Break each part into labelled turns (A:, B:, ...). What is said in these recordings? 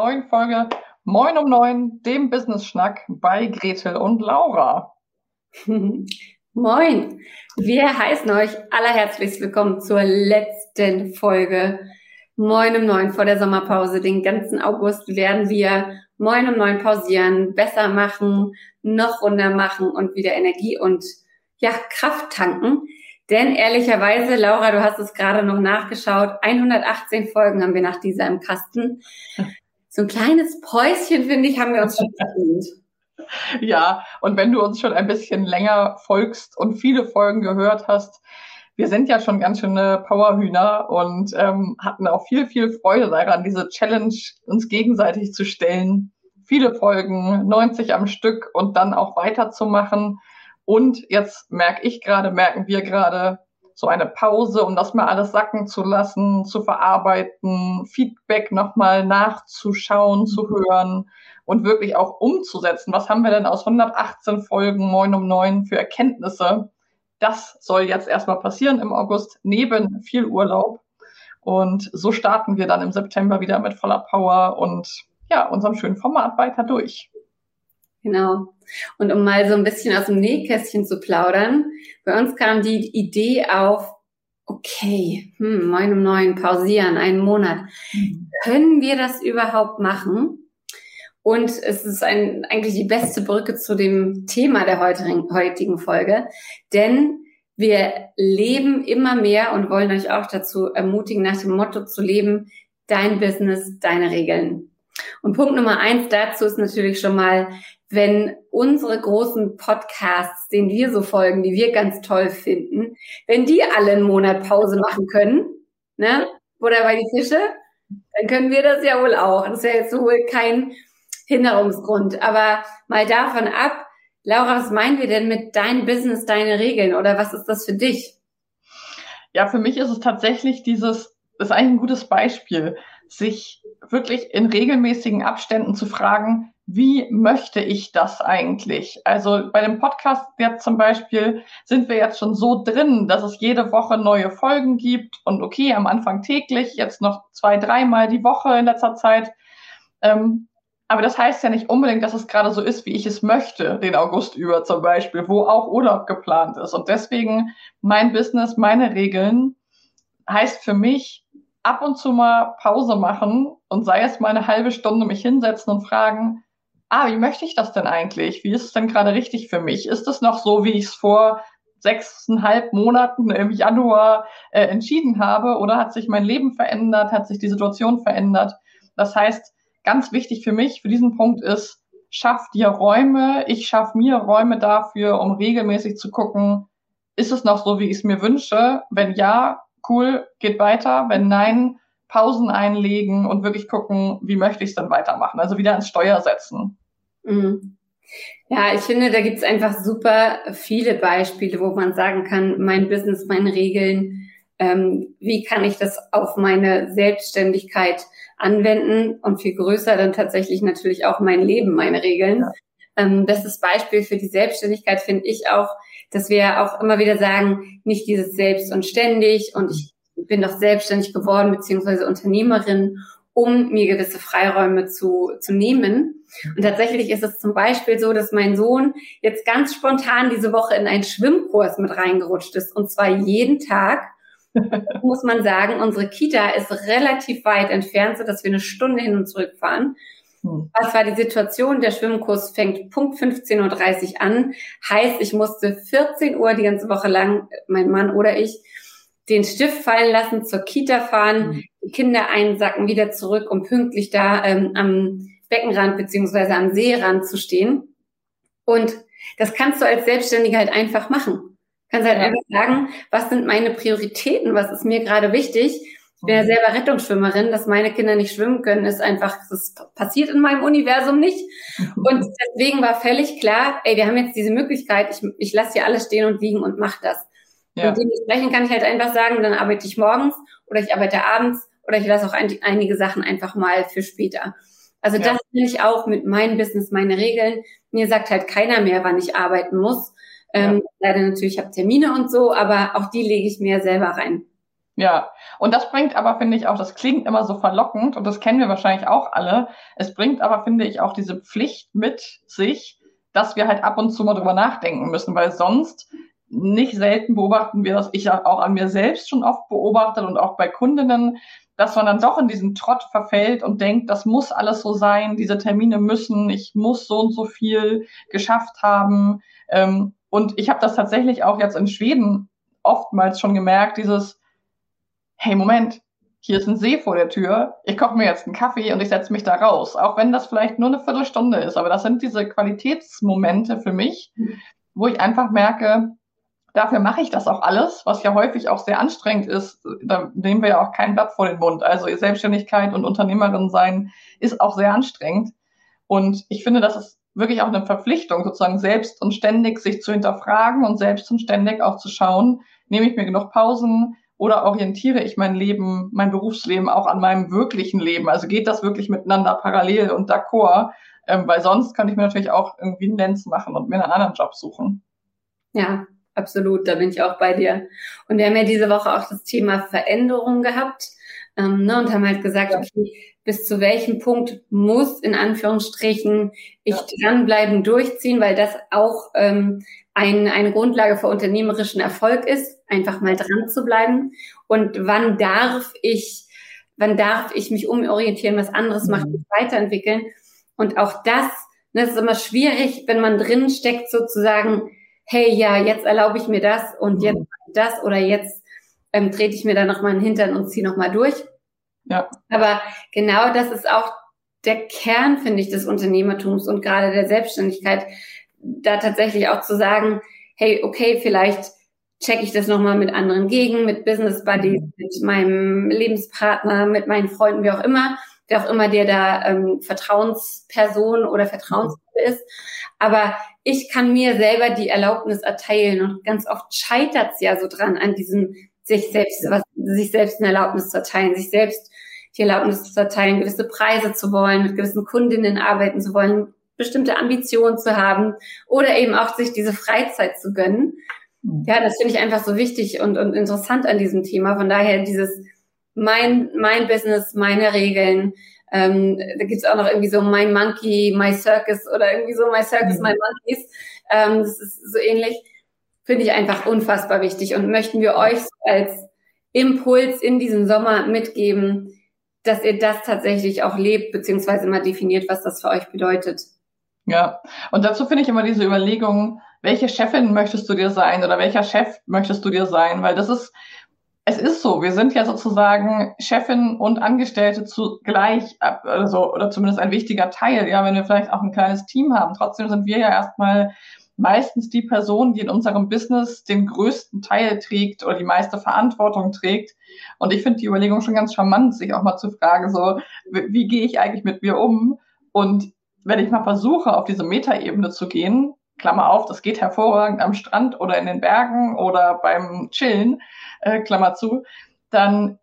A: Neuen Folge Moin um Neun, dem Business-Schnack bei Gretel und Laura.
B: Moin! Wir heißen euch allerherzlichst willkommen zur letzten Folge Moin um neun vor der Sommerpause. Den ganzen August werden wir Moin um neun pausieren, besser machen, noch runder machen und wieder Energie und ja, Kraft tanken. Denn ehrlicherweise, Laura, du hast es gerade noch nachgeschaut, 118 Folgen haben wir nach dieser im Kasten. So ein kleines Päuschen, finde ich, haben wir uns schon verdient.
A: Ja, und wenn du uns schon ein bisschen länger folgst und viele Folgen gehört hast, wir sind ja schon ganz schöne Powerhühner und ähm, hatten auch viel, viel Freude daran, diese Challenge uns gegenseitig zu stellen. Viele Folgen, 90 am Stück und dann auch weiterzumachen. Und jetzt merke ich gerade, merken wir gerade, so eine Pause, um das mal alles sacken zu lassen, zu verarbeiten, Feedback nochmal nachzuschauen, zu hören und wirklich auch umzusetzen. Was haben wir denn aus 118 Folgen Moin um neun für Erkenntnisse? Das soll jetzt erstmal passieren im August, neben viel Urlaub. Und so starten wir dann im September wieder mit voller Power und ja, unserem schönen Format weiter durch.
B: Genau. Und um mal so ein bisschen aus dem Nähkästchen zu plaudern, bei uns kam die Idee auf, okay, hm, neun um neun, pausieren, einen Monat. Mhm. Können wir das überhaupt machen? Und es ist ein, eigentlich die beste Brücke zu dem Thema der heutigen, heutigen Folge, denn wir leben immer mehr und wollen euch auch dazu ermutigen, nach dem Motto zu leben, dein Business, deine Regeln. Und Punkt Nummer eins dazu ist natürlich schon mal, wenn unsere großen Podcasts, denen wir so folgen, die wir ganz toll finden, wenn die alle einen Monat Pause machen können, ne, oder bei die Fische, dann können wir das ja wohl auch. Das wäre jetzt wohl kein Hinderungsgrund. Aber mal davon ab, Laura, was meinen wir denn mit dein Business, deine Regeln oder was ist das für dich?
A: Ja, für mich ist es tatsächlich dieses, ist eigentlich ein gutes Beispiel, sich wirklich in regelmäßigen Abständen zu fragen, wie möchte ich das eigentlich? Also bei dem Podcast jetzt zum Beispiel sind wir jetzt schon so drin, dass es jede Woche neue Folgen gibt und okay, am Anfang täglich, jetzt noch zwei, dreimal die Woche in letzter Zeit. Ähm, aber das heißt ja nicht unbedingt, dass es gerade so ist, wie ich es möchte, den August über zum Beispiel, wo auch Urlaub geplant ist. Und deswegen mein Business, meine Regeln heißt für mich ab und zu mal Pause machen und sei es mal eine halbe Stunde mich hinsetzen und fragen, ah, wie möchte ich das denn eigentlich? Wie ist es denn gerade richtig für mich? Ist es noch so, wie ich es vor sechseinhalb Monaten im Januar äh, entschieden habe? Oder hat sich mein Leben verändert? Hat sich die Situation verändert? Das heißt, ganz wichtig für mich, für diesen Punkt ist, schaff dir Räume. Ich schaff mir Räume dafür, um regelmäßig zu gucken, ist es noch so, wie ich es mir wünsche? Wenn ja, cool, geht weiter. Wenn nein, Pausen einlegen und wirklich gucken, wie möchte ich es dann weitermachen. Also wieder ins Steuer setzen.
B: Mhm. Ja, ich finde, da gibt es einfach super viele Beispiele, wo man sagen kann, mein Business, meine Regeln, ähm, wie kann ich das auf meine Selbstständigkeit anwenden und viel größer dann tatsächlich natürlich auch mein Leben, meine Regeln. Ja. Ähm, bestes Beispiel für die Selbstständigkeit finde ich auch, dass wir auch immer wieder sagen, nicht dieses Selbst und ständig und ich bin doch selbstständig geworden beziehungsweise Unternehmerin, um mir gewisse Freiräume zu, zu nehmen. Und tatsächlich ist es zum Beispiel so, dass mein Sohn jetzt ganz spontan diese Woche in einen Schwimmkurs mit reingerutscht ist und zwar jeden Tag muss man sagen, unsere Kita ist relativ weit entfernt, so dass wir eine Stunde hin und zurück fahren. Hm. Was war die Situation? Der Schwimmkurs fängt Punkt 15.30 Uhr an. Heißt, ich musste 14 Uhr die ganze Woche lang, mein Mann oder ich, den Stift fallen lassen, zur Kita fahren, mhm. die Kinder einsacken, wieder zurück, um pünktlich da ähm, am Beckenrand beziehungsweise am Seerand zu stehen. Und das kannst du als Selbstständiger halt einfach machen. Kannst halt ja. einfach sagen, was sind meine Prioritäten, was ist mir gerade wichtig ich bin ja selber Rettungsschwimmerin, dass meine Kinder nicht schwimmen können, ist einfach, das passiert in meinem Universum nicht. Und deswegen war völlig klar, ey, wir haben jetzt diese Möglichkeit, ich, ich lasse hier alles stehen und liegen und mach das. Ja. Und dementsprechend kann ich halt einfach sagen, dann arbeite ich morgens oder ich arbeite abends oder ich lasse auch ein, einige Sachen einfach mal für später. Also ja. das will ich auch mit meinem Business, meine Regeln. Mir sagt halt keiner mehr, wann ich arbeiten muss. Ähm, ja. Leider natürlich, ich habe Termine und so, aber auch die lege ich mir selber rein.
A: Ja, und das bringt aber, finde ich, auch, das klingt immer so verlockend und das kennen wir wahrscheinlich auch alle. Es bringt aber, finde ich, auch diese Pflicht mit sich, dass wir halt ab und zu mal drüber nachdenken müssen, weil sonst nicht selten beobachten wir das, ich auch an mir selbst schon oft beobachtet und auch bei Kundinnen, dass man dann doch in diesen Trott verfällt und denkt, das muss alles so sein, diese Termine müssen, ich muss so und so viel geschafft haben. Ähm, und ich habe das tatsächlich auch jetzt in Schweden oftmals schon gemerkt, dieses, hey, Moment, hier ist ein See vor der Tür, ich koche mir jetzt einen Kaffee und ich setze mich da raus. Auch wenn das vielleicht nur eine Viertelstunde ist, aber das sind diese Qualitätsmomente für mich, wo ich einfach merke, dafür mache ich das auch alles, was ja häufig auch sehr anstrengend ist. Da nehmen wir ja auch kein Blatt vor den Mund. Also Selbstständigkeit und Unternehmerin sein ist auch sehr anstrengend. Und ich finde, das ist wirklich auch eine Verpflichtung, sozusagen selbst und ständig sich zu hinterfragen und selbst und ständig auch zu schauen, nehme ich mir genug Pausen, oder orientiere ich mein Leben, mein Berufsleben auch an meinem wirklichen Leben? Also geht das wirklich miteinander parallel und d'accord? Ähm, weil sonst kann ich mir natürlich auch irgendwie einen Lenz machen und mir einen anderen Job suchen.
B: Ja, absolut, da bin ich auch bei dir. Und wir haben ja diese Woche auch das Thema Veränderung gehabt ähm, ne, und haben halt gesagt, okay, bis zu welchem Punkt muss in Anführungsstrichen ich ja. dranbleiben, durchziehen, weil das auch ähm, ein, eine Grundlage für unternehmerischen Erfolg ist, einfach mal dran zu bleiben. Und wann darf ich, wann darf ich mich umorientieren, was anderes mhm. machen, weiterentwickeln? Und auch das, das ist immer schwierig, wenn man drin steckt, sozusagen, hey, ja, jetzt erlaube ich mir das und mhm. jetzt das oder jetzt ähm, trete ich mir da nochmal einen Hintern und ziehe nochmal durch. Ja. Aber genau das ist auch der Kern, finde ich, des Unternehmertums und gerade der Selbstständigkeit, da tatsächlich auch zu sagen, hey, okay, vielleicht checke ich das nochmal mit anderen gegen, mit Business Buddies, mhm. mit meinem Lebenspartner, mit meinen Freunden, wie auch immer, wer auch immer der da ähm, Vertrauensperson oder Vertrauensgruppe ist. Aber ich kann mir selber die Erlaubnis erteilen und ganz oft scheitert es ja so dran an diesem sich selbst, was, sich selbst eine Erlaubnis zu erteilen, sich selbst die Erlaubnis zu erteilen, gewisse Preise zu wollen, mit gewissen Kundinnen arbeiten zu wollen, bestimmte Ambitionen zu haben oder eben auch sich diese Freizeit zu gönnen. Mhm. Ja, das finde ich einfach so wichtig und, und interessant an diesem Thema. Von daher dieses mein, mein Business, meine Regeln. Ähm, da gibt's auch noch irgendwie so My Monkey, My Circus oder irgendwie so My Circus, mhm. My Monkeys. Ähm, das ist so ähnlich. Finde ich einfach unfassbar wichtig und möchten wir euch als Impuls in diesem Sommer mitgeben, dass ihr das tatsächlich auch lebt, beziehungsweise mal definiert, was das für euch bedeutet.
A: Ja, und dazu finde ich immer diese Überlegung, welche Chefin möchtest du dir sein oder welcher Chef möchtest du dir sein? Weil das ist, es ist so, wir sind ja sozusagen Chefin und Angestellte zugleich, also, oder zumindest ein wichtiger Teil, ja, wenn wir vielleicht auch ein kleines Team haben. Trotzdem sind wir ja erstmal meistens die Person, die in unserem Business den größten Teil trägt oder die meiste Verantwortung trägt. Und ich finde die Überlegung schon ganz charmant, sich auch mal zu fragen, so, wie, wie gehe ich eigentlich mit mir um? Und wenn ich mal versuche, auf diese Metaebene zu gehen, Klammer auf, das geht hervorragend am Strand oder in den Bergen oder beim Chillen, äh, Klammer zu, dann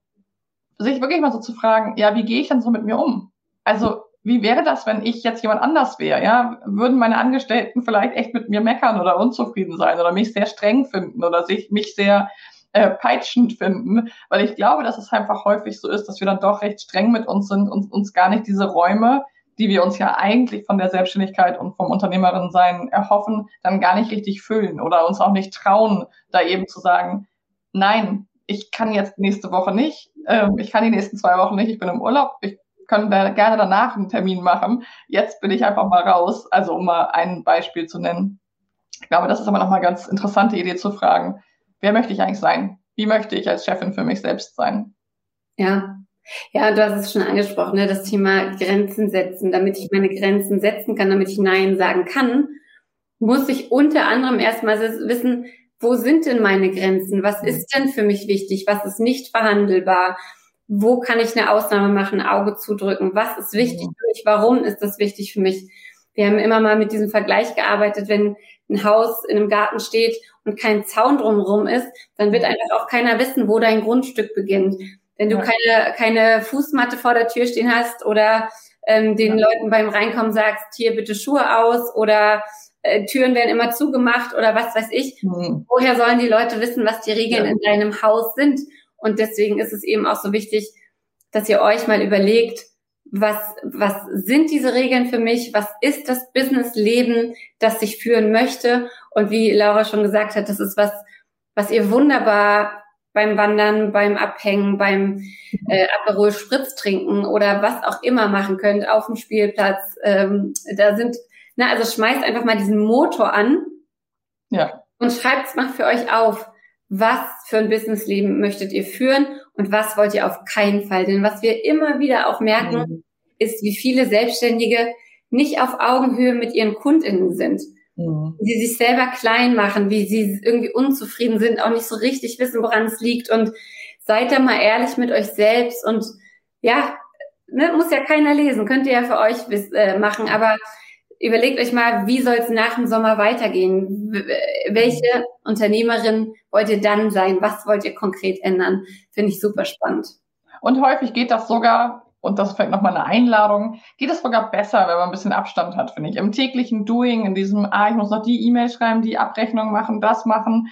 A: sich wirklich mal so zu fragen, ja, wie gehe ich denn so mit mir um? Also, wie wäre das, wenn ich jetzt jemand anders wäre? Ja, würden meine Angestellten vielleicht echt mit mir meckern oder unzufrieden sein oder mich sehr streng finden oder sich mich sehr äh, peitschend finden? Weil ich glaube, dass es einfach häufig so ist, dass wir dann doch recht streng mit uns sind und uns gar nicht diese Räume die wir uns ja eigentlich von der Selbstständigkeit und vom Unternehmerin sein erhoffen, dann gar nicht richtig füllen oder uns auch nicht trauen, da eben zu sagen, nein, ich kann jetzt nächste Woche nicht, ähm, ich kann die nächsten zwei Wochen nicht, ich bin im Urlaub, ich können da gerne danach einen Termin machen. Jetzt bin ich einfach mal raus, also um mal ein Beispiel zu nennen. Ich glaube, das ist aber nochmal eine ganz interessante Idee zu fragen, wer möchte ich eigentlich sein? Wie möchte ich als Chefin für mich selbst sein?
B: Ja, ja, du hast es schon angesprochen, ne? das Thema Grenzen setzen. Damit ich meine Grenzen setzen kann, damit ich Nein sagen kann, muss ich unter anderem erstmal wissen, wo sind denn meine Grenzen? Was ist denn für mich wichtig? Was ist nicht verhandelbar? Wo kann ich eine Ausnahme machen, Auge zudrücken? Was ist wichtig für mich? Warum ist das wichtig für mich? Wir haben immer mal mit diesem Vergleich gearbeitet, wenn ein Haus in einem Garten steht und kein Zaun drumherum ist, dann wird einfach auch keiner wissen, wo dein Grundstück beginnt. Wenn du ja. keine, keine Fußmatte vor der Tür stehen hast oder ähm, den ja. Leuten beim Reinkommen sagst, hier bitte Schuhe aus oder äh, Türen werden immer zugemacht oder was weiß ich. Mhm. Woher sollen die Leute wissen, was die Regeln ja. in deinem Haus sind? Und deswegen ist es eben auch so wichtig, dass ihr euch mal überlegt, was, was sind diese Regeln für mich? Was ist das Businessleben, das ich führen möchte? Und wie Laura schon gesagt hat, das ist was, was ihr wunderbar beim Wandern, beim Abhängen, beim äh, Aperol Spritz trinken oder was auch immer machen könnt auf dem Spielplatz. Ähm, da sind, na, also schmeißt einfach mal diesen Motor an. Ja. Und schreibt es mal für euch auf. Was für ein Businessleben möchtet ihr führen und was wollt ihr auf keinen Fall? Denn was wir immer wieder auch merken, mhm. ist, wie viele Selbstständige nicht auf Augenhöhe mit ihren KundInnen sind. Mhm. Die sich selber klein machen, wie sie irgendwie unzufrieden sind, auch nicht so richtig wissen, woran es liegt. Und seid da mal ehrlich mit euch selbst und ja, ne, muss ja keiner lesen, könnt ihr ja für euch äh, machen, aber überlegt euch mal, wie soll es nach dem Sommer weitergehen? Welche Unternehmerin wollt ihr dann sein? Was wollt ihr konkret ändern? Finde ich super spannend.
A: Und häufig geht das sogar und das ist vielleicht nochmal eine Einladung, geht es sogar besser, wenn man ein bisschen Abstand hat, finde ich. Im täglichen Doing, in diesem, ah, ich muss noch die E-Mail schreiben, die Abrechnung machen, das machen,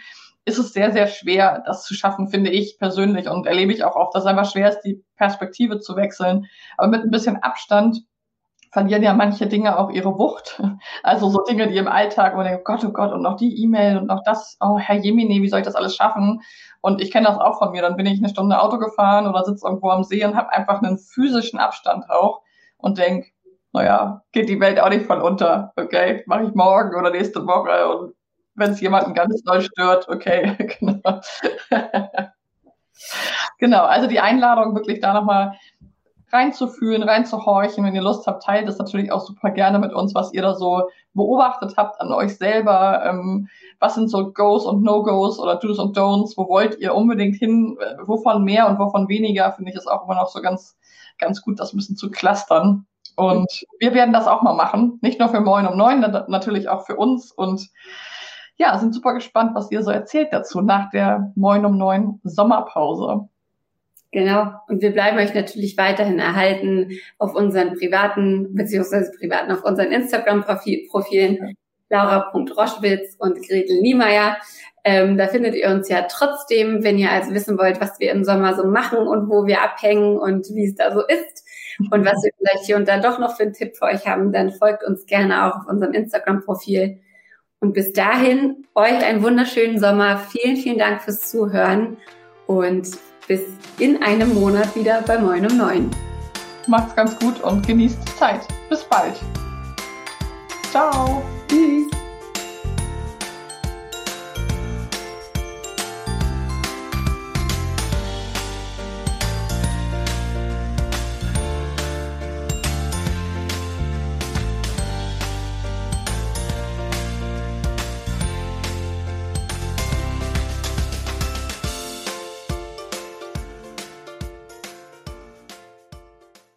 A: ist es sehr, sehr schwer, das zu schaffen, finde ich persönlich und erlebe ich auch oft, dass es einfach schwer ist, die Perspektive zu wechseln. Aber mit ein bisschen Abstand verlieren ja manche Dinge auch ihre Wucht. Also so Dinge, die im Alltag, wo man denkt, oh Gott, oh Gott, und noch die E-Mail und noch das, oh Herr Jemine, wie soll ich das alles schaffen? Und ich kenne das auch von mir. Dann bin ich eine Stunde Auto gefahren oder sitze irgendwo am See und habe einfach einen physischen Abstand auch und denk, naja, geht die Welt auch nicht voll unter. Okay, mache ich morgen oder nächste Woche. Und wenn es jemanden ganz doll stört, okay, genau. genau, also die Einladung wirklich da nochmal reinzufühlen, reinzuhorchen. Wenn ihr Lust habt, teilt es natürlich auch super gerne mit uns, was ihr da so beobachtet habt an euch selber. Ähm, was sind so Goes und No-Goes oder Do's und Don'ts? Wo wollt ihr unbedingt hin? Wovon mehr und wovon weniger? Finde ich es auch immer noch so ganz, ganz gut, das ein bisschen zu clustern. Und wir werden das auch mal machen. Nicht nur für Moin um Neun, natürlich auch für uns. Und ja, sind super gespannt, was ihr so erzählt dazu nach der Moin um Neun Sommerpause.
B: Genau. Und wir bleiben euch natürlich weiterhin erhalten auf unseren privaten, beziehungsweise privaten, auf unseren Instagram-Profilen laura.roschwitz und Gretel Niemeyer. Ähm, da findet ihr uns ja trotzdem, wenn ihr also wissen wollt, was wir im Sommer so machen und wo wir abhängen und wie es da so ist und was wir vielleicht hier und da doch noch für einen Tipp für euch haben, dann folgt uns gerne auch auf unserem Instagram-Profil. Und bis dahin euch einen wunderschönen Sommer. Vielen, vielen Dank fürs Zuhören und bis in einem Monat wieder bei Moin um 9.
A: Macht's ganz gut und genießt die Zeit. Bis bald. Ciao.